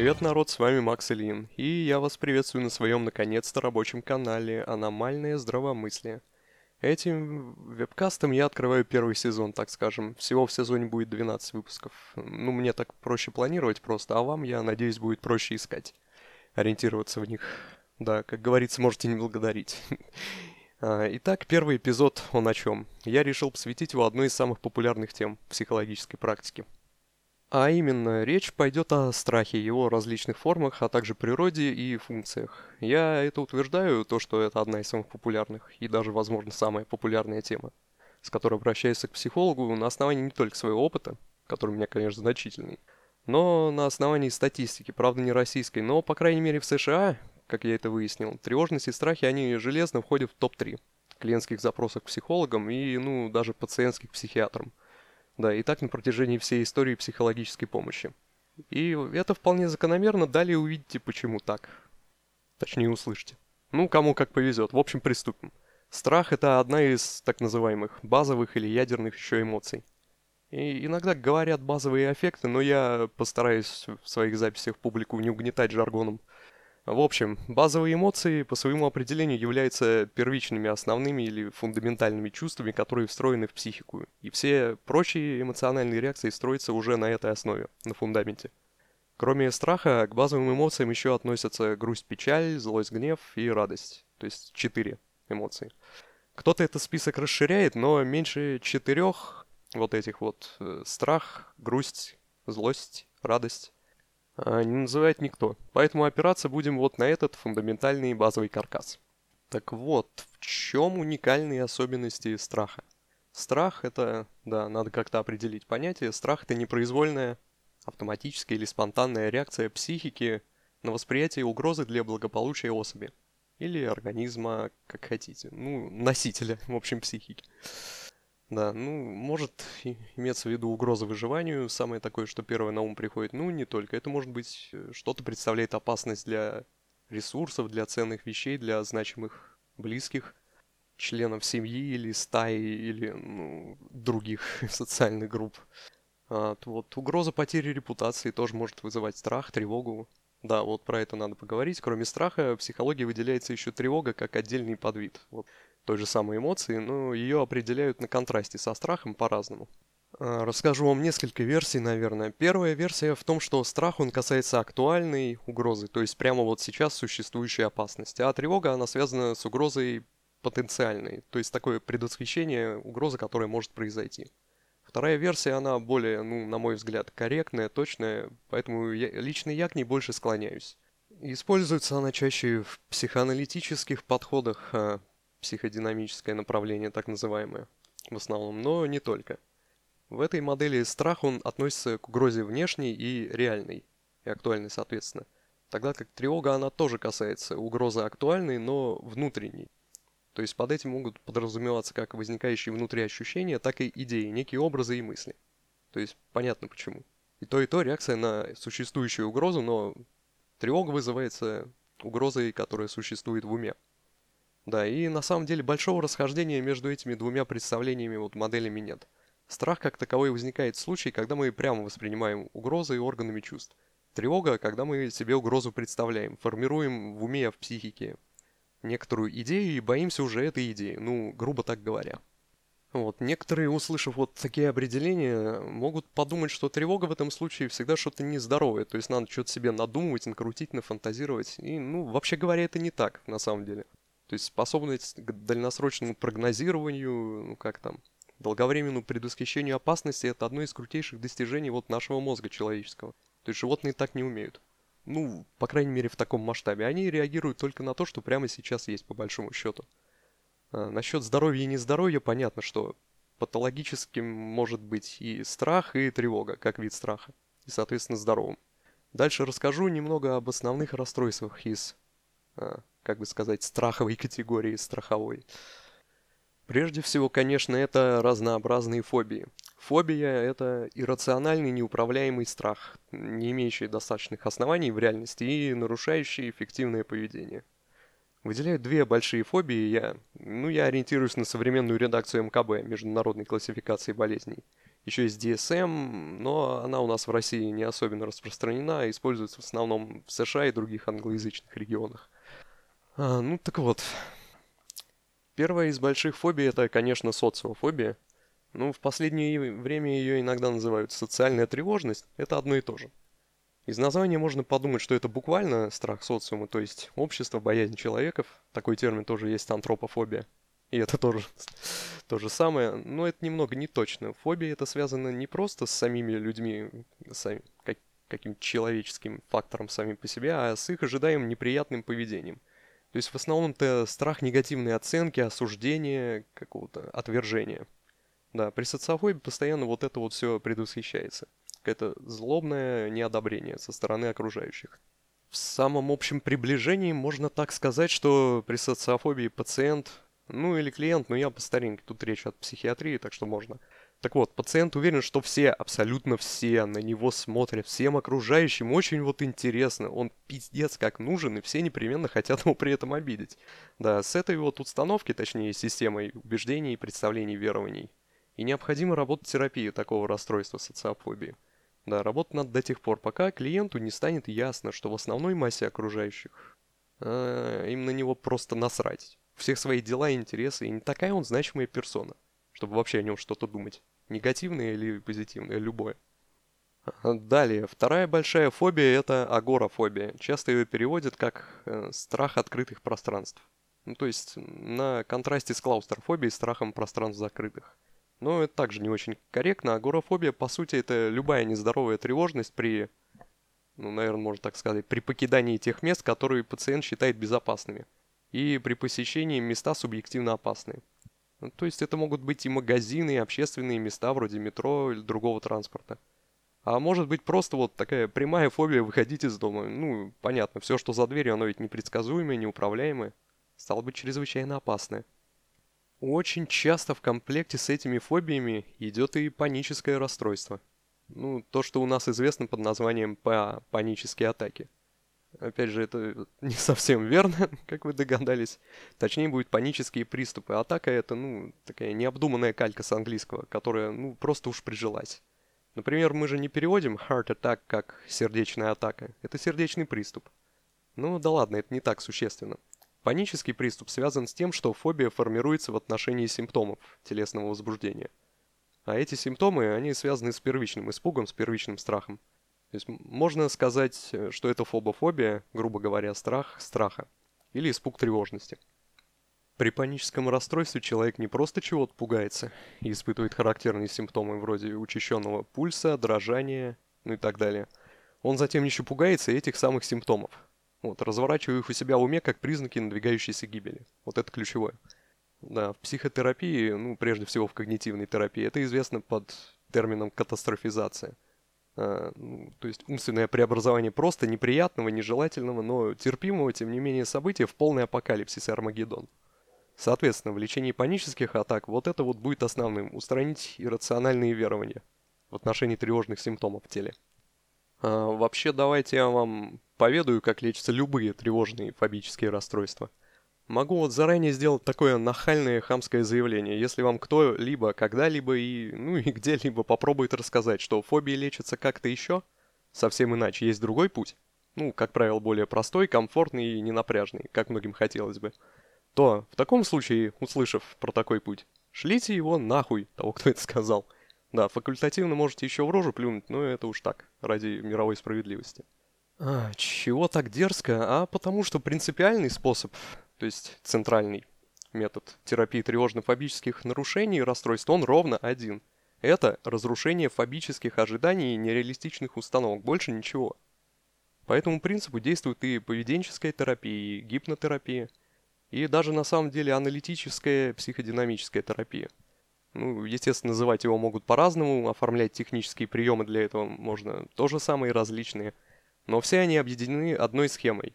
Привет, народ, с вами Макс Ильин, и я вас приветствую на своем наконец-то рабочем канале «Аномальное здравомыслие». Этим вебкастом я открываю первый сезон, так скажем. Всего в сезоне будет 12 выпусков. Ну, мне так проще планировать просто, а вам, я надеюсь, будет проще искать, ориентироваться в них. Да, как говорится, можете не благодарить. А, итак, первый эпизод, он о чем? Я решил посвятить его одной из самых популярных тем психологической практики – а именно, речь пойдет о страхе, его различных формах, а также природе и функциях. Я это утверждаю, то, что это одна из самых популярных и даже, возможно, самая популярная тема, с которой обращаюсь к психологу на основании не только своего опыта, который у меня, конечно, значительный, но на основании статистики, правда не российской, но, по крайней мере, в США, как я это выяснил, тревожность и страхи, они железно входят в топ-3 клиентских запросов к психологам и, ну, даже пациентских психиатрам. Да, и так на протяжении всей истории психологической помощи. И это вполне закономерно, далее увидите, почему так. Точнее, услышите. Ну, кому как повезет. В общем, приступим. Страх – это одна из так называемых базовых или ядерных еще эмоций. И иногда говорят базовые аффекты, но я постараюсь в своих записях публику не угнетать жаргоном. В общем, базовые эмоции по своему определению являются первичными, основными или фундаментальными чувствами, которые встроены в психику. И все прочие эмоциональные реакции строятся уже на этой основе, на фундаменте. Кроме страха, к базовым эмоциям еще относятся грусть, печаль, злость, гнев и радость. То есть четыре эмоции. Кто-то этот список расширяет, но меньше четырех вот этих вот э, страх, грусть, злость, радость не называет никто. Поэтому опираться будем вот на этот фундаментальный базовый каркас. Так вот, в чем уникальные особенности страха? Страх это, да, надо как-то определить понятие. Страх это непроизвольная, автоматическая или спонтанная реакция психики на восприятие угрозы для благополучия особи. Или организма, как хотите. Ну, носителя, в общем, психики. Да, ну, может иметься в виду угроза выживанию, самое такое, что первое на ум приходит. Ну, не только. Это может быть, э, что-то представляет опасность для ресурсов, для ценных вещей, для значимых близких, членов семьи или стаи, или ну, других социальных групп. А, вот угроза потери репутации тоже может вызывать страх, тревогу. Да, вот про это надо поговорить. Кроме страха, в психологии выделяется еще тревога как отдельный подвид. Вот той же самой эмоции, но ее определяют на контрасте со страхом по-разному. А, расскажу вам несколько версий, наверное. Первая версия в том, что страх, он касается актуальной угрозы, то есть прямо вот сейчас существующей опасности, а тревога, она связана с угрозой потенциальной, то есть такое предвосхищение угрозы, которая может произойти. Вторая версия, она более, ну, на мой взгляд, корректная, точная, поэтому я, лично я к ней больше склоняюсь. Используется она чаще в психоаналитических подходах, а, психодинамическое направление, так называемое, в основном, но не только. В этой модели страх он относится к угрозе внешней и реальной, и актуальной соответственно, тогда как тревога она тоже касается угрозы актуальной, но внутренней. То есть под этим могут подразумеваться как возникающие внутри ощущения, так и идеи, некие образы и мысли. То есть понятно почему. И то, и то реакция на существующую угрозу, но тревога вызывается угрозой, которая существует в уме. Да, и на самом деле большого расхождения между этими двумя представлениями, вот моделями нет. Страх как таковой возникает в случае, когда мы прямо воспринимаем угрозы органами чувств. Тревога, когда мы себе угрозу представляем, формируем в уме, в психике некоторую идею и боимся уже этой идеи, ну, грубо так говоря. Вот, некоторые, услышав вот такие определения, могут подумать, что тревога в этом случае всегда что-то нездоровое, то есть надо что-то себе надумывать, накрутить, нафантазировать, и, ну, вообще говоря, это не так, на самом деле. То есть способность к дальносрочному прогнозированию, ну как там, долговременному предвосхищению опасности – это одно из крутейших достижений вот нашего мозга человеческого. То есть животные так не умеют. Ну, по крайней мере, в таком масштабе. Они реагируют только на то, что прямо сейчас есть, по большому счету. А, насчет здоровья и нездоровья понятно, что патологическим может быть и страх, и тревога, как вид страха. И, соответственно, здоровым. Дальше расскажу немного об основных расстройствах из а, как бы сказать, страховой категории страховой. Прежде всего, конечно, это разнообразные фобии. Фобия – это иррациональный неуправляемый страх, не имеющий достаточных оснований в реальности и нарушающий эффективное поведение. Выделяют две большие фобии, я, ну, я ориентируюсь на современную редакцию МКБ, Международной классификации болезней. Еще есть DSM, но она у нас в России не особенно распространена, а используется в основном в США и других англоязычных регионах. А, ну так вот. Первая из больших фобий это, конечно, социофобия. Ну, в последнее время ее иногда называют социальная тревожность. Это одно и то же. Из названия можно подумать, что это буквально страх социума, то есть общество, боязнь человеков. Такой термин тоже есть антропофобия. И это тоже то же самое, но это немного не точно. Фобия это связано не просто с самими людьми, сами, как, каким-то человеческим фактором самим по себе, а с их ожидаемым неприятным поведением. То есть в основном это страх негативной оценки, осуждения, какого-то отвержения. Да, при социофобии постоянно вот это вот все предвосхищается. Какое-то злобное неодобрение со стороны окружающих. В самом общем приближении можно так сказать, что при социофобии пациент ну или клиент, но я по старинке, тут речь от психиатрии, так что можно. Так вот, пациент уверен, что все, абсолютно все на него смотрят, всем окружающим очень вот интересно, он пиздец как нужен, и все непременно хотят его при этом обидеть. Да, с этой вот установки, точнее системой убеждений, представлений, верований. И необходимо работать терапию такого расстройства социофобии. Да, работать надо до тех пор, пока клиенту не станет ясно, что в основной массе окружающих а, им на него просто насрать всех свои дела и интересы, и не такая он значимая персона, чтобы вообще о нем что-то думать. Негативное или позитивное, любое. Далее, вторая большая фобия – это агорафобия. Часто ее переводят как э, страх открытых пространств. Ну, то есть на контрасте с клаустрофобией, страхом пространств закрытых. Но это также не очень корректно. Агорафобия, по сути, это любая нездоровая тревожность при, ну, наверное, можно так сказать, при покидании тех мест, которые пациент считает безопасными и при посещении места субъективно опасные. Ну, то есть это могут быть и магазины, и общественные места вроде метро или другого транспорта. А может быть просто вот такая прямая фобия выходить из дома. Ну, понятно, все, что за дверью, оно ведь непредсказуемое, неуправляемое. Стало быть, чрезвычайно опасное. Очень часто в комплекте с этими фобиями идет и паническое расстройство. Ну, то, что у нас известно под названием панические атаки. Опять же, это не совсем верно, как вы догадались. Точнее, будут панические приступы. Атака это, ну, такая необдуманная калька с английского, которая, ну, просто уж прижилась. Например, мы же не переводим heart attack как сердечная атака. Это сердечный приступ. Ну да ладно, это не так существенно. Панический приступ связан с тем, что фобия формируется в отношении симптомов телесного возбуждения. А эти симптомы, они связаны с первичным испугом, с первичным страхом. То есть можно сказать, что это фобофобия, грубо говоря, страх страха или испуг тревожности. При паническом расстройстве человек не просто чего-то пугается и испытывает характерные симптомы вроде учащенного пульса, дрожания, ну и так далее. Он затем еще пугается этих самых симптомов. Вот, разворачивая их у себя в уме как признаки надвигающейся гибели. Вот это ключевое. Да, в психотерапии, ну, прежде всего в когнитивной терапии, это известно под термином катастрофизация – то есть умственное преобразование просто неприятного, нежелательного, но терпимого, тем не менее, события в полный апокалипсис и Армагеддон. Соответственно, в лечении панических атак вот это вот будет основным – устранить иррациональные верования в отношении тревожных симптомов в теле. А, вообще, давайте я вам поведаю, как лечатся любые тревожные фобические расстройства – Могу вот заранее сделать такое нахальное хамское заявление. Если вам кто-либо, когда-либо и, ну и где-либо попробует рассказать, что фобии лечатся как-то еще, совсем иначе, есть другой путь, ну, как правило, более простой, комфортный и ненапряжный, как многим хотелось бы, то в таком случае, услышав про такой путь, шлите его нахуй, того, кто это сказал. Да, факультативно можете еще в рожу плюнуть, но это уж так, ради мировой справедливости. А, чего так дерзко? А потому что принципиальный способ то есть центральный метод терапии тревожно-фобических нарушений и расстройств, он ровно один. Это разрушение фобических ожиданий и нереалистичных установок, больше ничего. По этому принципу действует и поведенческая терапия, и гипнотерапия, и даже на самом деле аналитическая психодинамическая терапия. Ну, естественно, называть его могут по-разному, оформлять технические приемы для этого можно тоже самые различные, но все они объединены одной схемой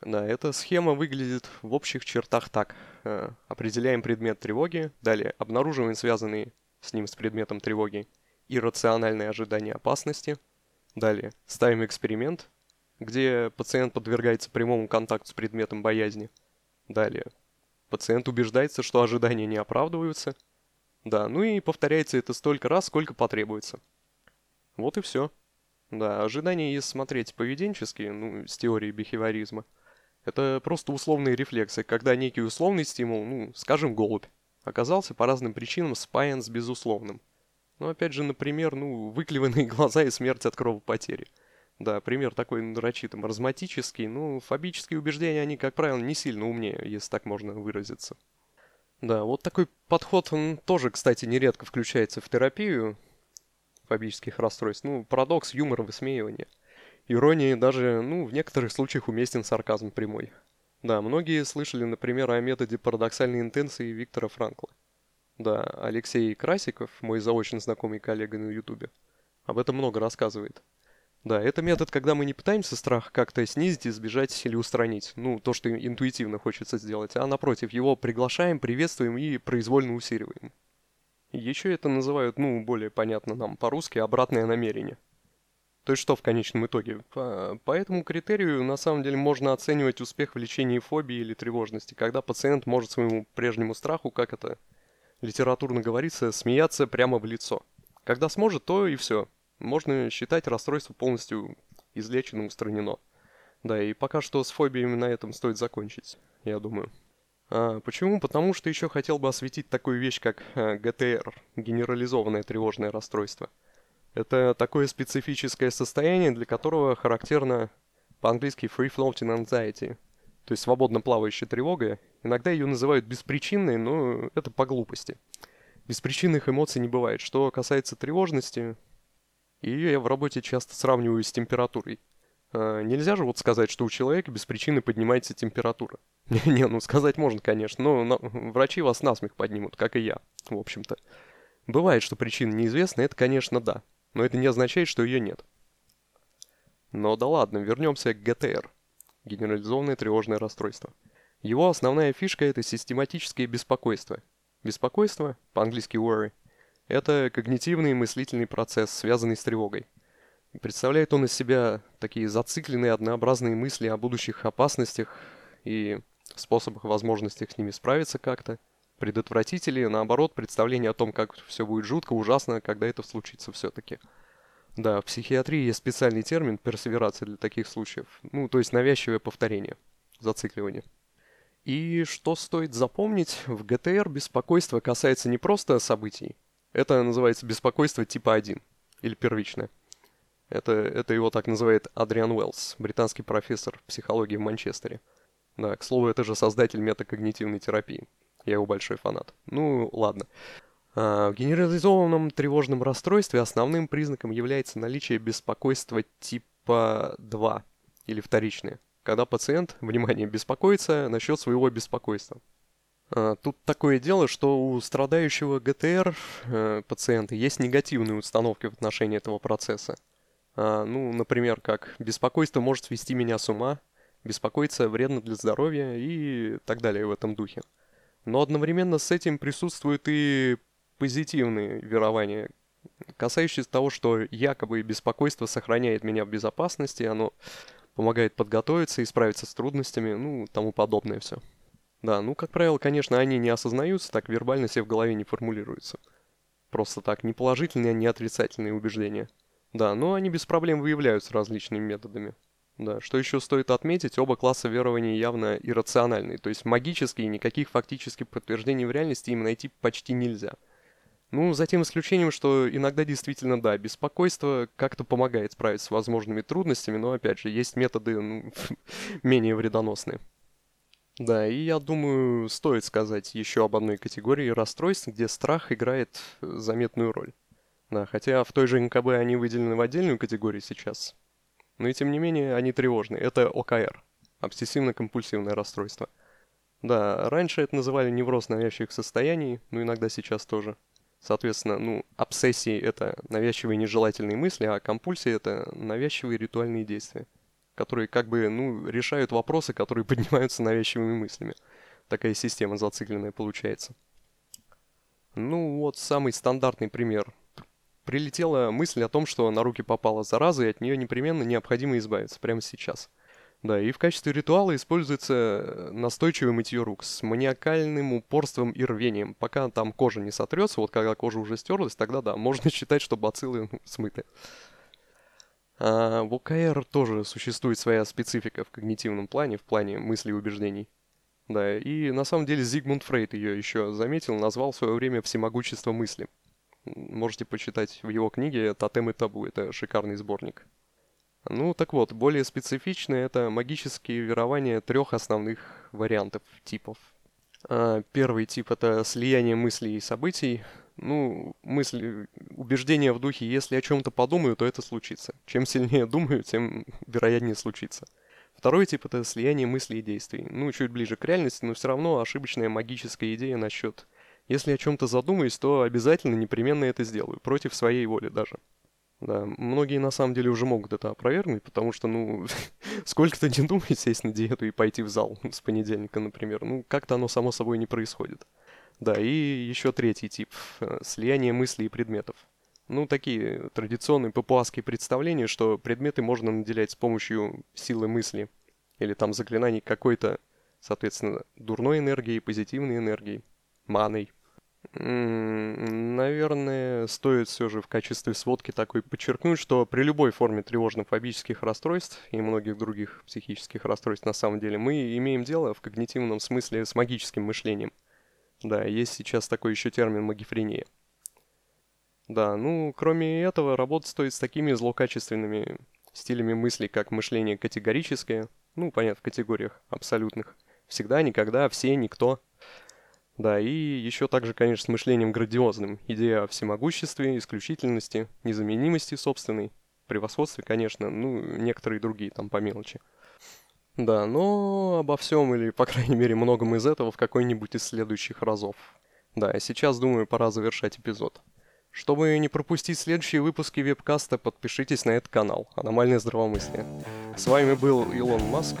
да, эта схема выглядит в общих чертах так. Э, определяем предмет тревоги, далее обнаруживаем связанные с ним с предметом тревоги иррациональные ожидания опасности, далее ставим эксперимент, где пациент подвергается прямому контакту с предметом боязни, далее пациент убеждается, что ожидания не оправдываются, Да, ну и повторяется это столько раз, сколько потребуется. Вот и все. Да, ожидания, если смотреть поведенческие, ну, с теорией бихевиоризма, это просто условные рефлексы, когда некий условный стимул, ну, скажем, голубь, оказался по разным причинам спаян с безусловным. Ну, опять же, например, ну, выклеванные глаза и смерть от кровопотери. Да, пример такой нарочито маразматический, ну, фобические убеждения, они, как правило, не сильно умнее, если так можно выразиться. Да, вот такой подход, он тоже, кстати, нередко включается в терапию фобических расстройств. Ну, парадокс, юмор, высмеивание. Ирония даже, ну, в некоторых случаях уместен сарказм прямой. Да, многие слышали, например, о методе парадоксальной интенции Виктора Франкла. Да, Алексей Красиков, мой заочно знакомый коллега на ютубе, об этом много рассказывает. Да, это метод, когда мы не пытаемся страх как-то снизить, избежать или устранить. Ну, то, что интуитивно хочется сделать. А напротив, его приглашаем, приветствуем и произвольно усиливаем. Еще это называют, ну, более понятно нам по-русски, обратное намерение. То есть что в конечном итоге? По, по этому критерию на самом деле можно оценивать успех в лечении фобии или тревожности, когда пациент может своему прежнему страху, как это литературно говорится, смеяться прямо в лицо. Когда сможет, то и все можно считать расстройство полностью излечено, устранено. Да, и пока что с фобиями на этом стоит закончить, я думаю. А, почему? Потому что еще хотел бы осветить такую вещь, как а, ГТР, генерализованное тревожное расстройство. Это такое специфическое состояние, для которого характерно по-английски free floating anxiety, то есть свободно плавающая тревога. Иногда ее называют беспричинной, но это по глупости. Беспричинных эмоций не бывает. Что касается тревожности, ее я в работе часто сравниваю с температурой. А, нельзя же вот сказать, что у человека без причины поднимается температура. Не, ну сказать можно, конечно, но врачи вас насмех поднимут, как и я, в общем-то. Бывает, что причина неизвестна, это, конечно, да, но это не означает, что ее нет. Но да ладно, вернемся к ГТР. Генерализованное тревожное расстройство. Его основная фишка – это систематическое беспокойство. Беспокойство, по-английски worry – это когнитивный и мыслительный процесс, связанный с тревогой. представляет он из себя такие зацикленные однообразные мысли о будущих опасностях и способах, возможностях с ними справиться как-то, предотвратить или, наоборот, представление о том, как все будет жутко, ужасно, когда это случится все-таки. Да, в психиатрии есть специальный термин персеверация для таких случаев. Ну, то есть навязчивое повторение, зацикливание. И что стоит запомнить, в ГТР беспокойство касается не просто событий, это называется беспокойство типа 1, или первичное. Это, это его так называет Адриан Уэллс, британский профессор психологии в Манчестере. Да, к слову, это же создатель метакогнитивной терапии. Я его большой фанат. Ну, ладно. А, в генерализованном тревожном расстройстве основным признаком является наличие беспокойства типа 2 или вторичное, когда пациент, внимание, беспокоится насчет своего беспокойства. А, тут такое дело, что у страдающего ГТР э, пациента есть негативные установки в отношении этого процесса. А, ну, например, как «беспокойство может свести меня с ума», «беспокоиться вредно для здоровья» и так далее в этом духе. Но одновременно с этим присутствуют и позитивные верования, касающиеся того, что якобы беспокойство сохраняет меня в безопасности, оно помогает подготовиться и справиться с трудностями, ну, тому подобное все. Да, ну, как правило, конечно, они не осознаются, так вербально себе в голове не формулируются. Просто так, не положительные, не отрицательные убеждения. Да, но они без проблем выявляются различными методами. Да, что еще стоит отметить, оба класса верований явно иррациональные, то есть магические, никаких фактических подтверждений в реальности им найти почти нельзя. Ну, за тем исключением, что иногда действительно, да, беспокойство как-то помогает справиться с возможными трудностями, но, опять же, есть методы ну, менее вредоносные. Да, и я думаю, стоит сказать еще об одной категории расстройств, где страх играет заметную роль. Да, хотя в той же НКБ они выделены в отдельную категорию сейчас. Но и тем не менее они тревожные. Это ОКР. Обсессивно-компульсивное расстройство. Да, раньше это называли невроз навязчивых состояний, но иногда сейчас тоже. Соответственно, ну, обсессии — это навязчивые нежелательные мысли, а компульсии — это навязчивые ритуальные действия которые как бы, ну, решают вопросы, которые поднимаются навязчивыми мыслями. Такая система зацикленная получается. Ну, вот самый стандартный пример. Прилетела мысль о том, что на руки попала зараза, и от нее непременно необходимо избавиться прямо сейчас. Да, и в качестве ритуала используется настойчивое мытье рук с маниакальным упорством и рвением. Пока там кожа не сотрется, вот когда кожа уже стерлась, тогда да, можно считать, что бациллы ну, смыты. А в ОКР тоже существует своя специфика в когнитивном плане, в плане мыслей и убеждений. Да, и на самом деле Зигмунд Фрейд ее еще заметил, назвал в свое время всемогущество мысли. Можете почитать в его книге «Тотем и табу», это шикарный сборник. Ну, так вот, более специфичные это магические верования трех основных вариантов, типов. А, первый тип это слияние мыслей и событий. Ну, мысли, убеждения в духе, если о чем-то подумаю, то это случится. Чем сильнее думаю, тем вероятнее случится. Второй тип это слияние мыслей и действий. Ну, чуть ближе к реальности, но все равно ошибочная магическая идея насчет если о чем-то задумаюсь, то обязательно непременно это сделаю, против своей воли даже. Да, многие на самом деле уже могут это опровергнуть, потому что, ну, сколько-то не думать сесть на диету и пойти в зал с понедельника, например. Ну, как-то оно само собой не происходит. Да, и еще третий тип – слияние мыслей и предметов. Ну, такие традиционные папуасские представления, что предметы можно наделять с помощью силы мысли или там заклинаний какой-то, соответственно, дурной энергией, позитивной энергией, маной. Наверное, стоит все же в качестве сводки такой подчеркнуть, что при любой форме тревожно-фобических расстройств и многих других психических расстройств на самом деле мы имеем дело в когнитивном смысле с магическим мышлением. Да, есть сейчас такой еще термин магифрения. Да, ну, кроме этого, работать стоит с такими злокачественными стилями мысли, как мышление категорическое, ну, понятно, в категориях абсолютных, всегда, никогда, все, никто – да, и еще также, конечно, с мышлением грандиозным. Идея о всемогуществе, исключительности, незаменимости собственной, превосходстве, конечно, ну, некоторые другие там по мелочи. Да, но обо всем или, по крайней мере, многом из этого в какой-нибудь из следующих разов. Да, сейчас, думаю, пора завершать эпизод. Чтобы не пропустить следующие выпуски вебкаста, подпишитесь на этот канал «Аномальное здравомыслие». С вами был Илон Маск,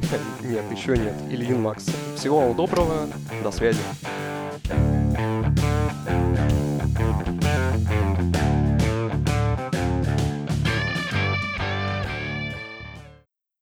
нет, еще нет, Ильин Макс. Всего вам доброго, до связи.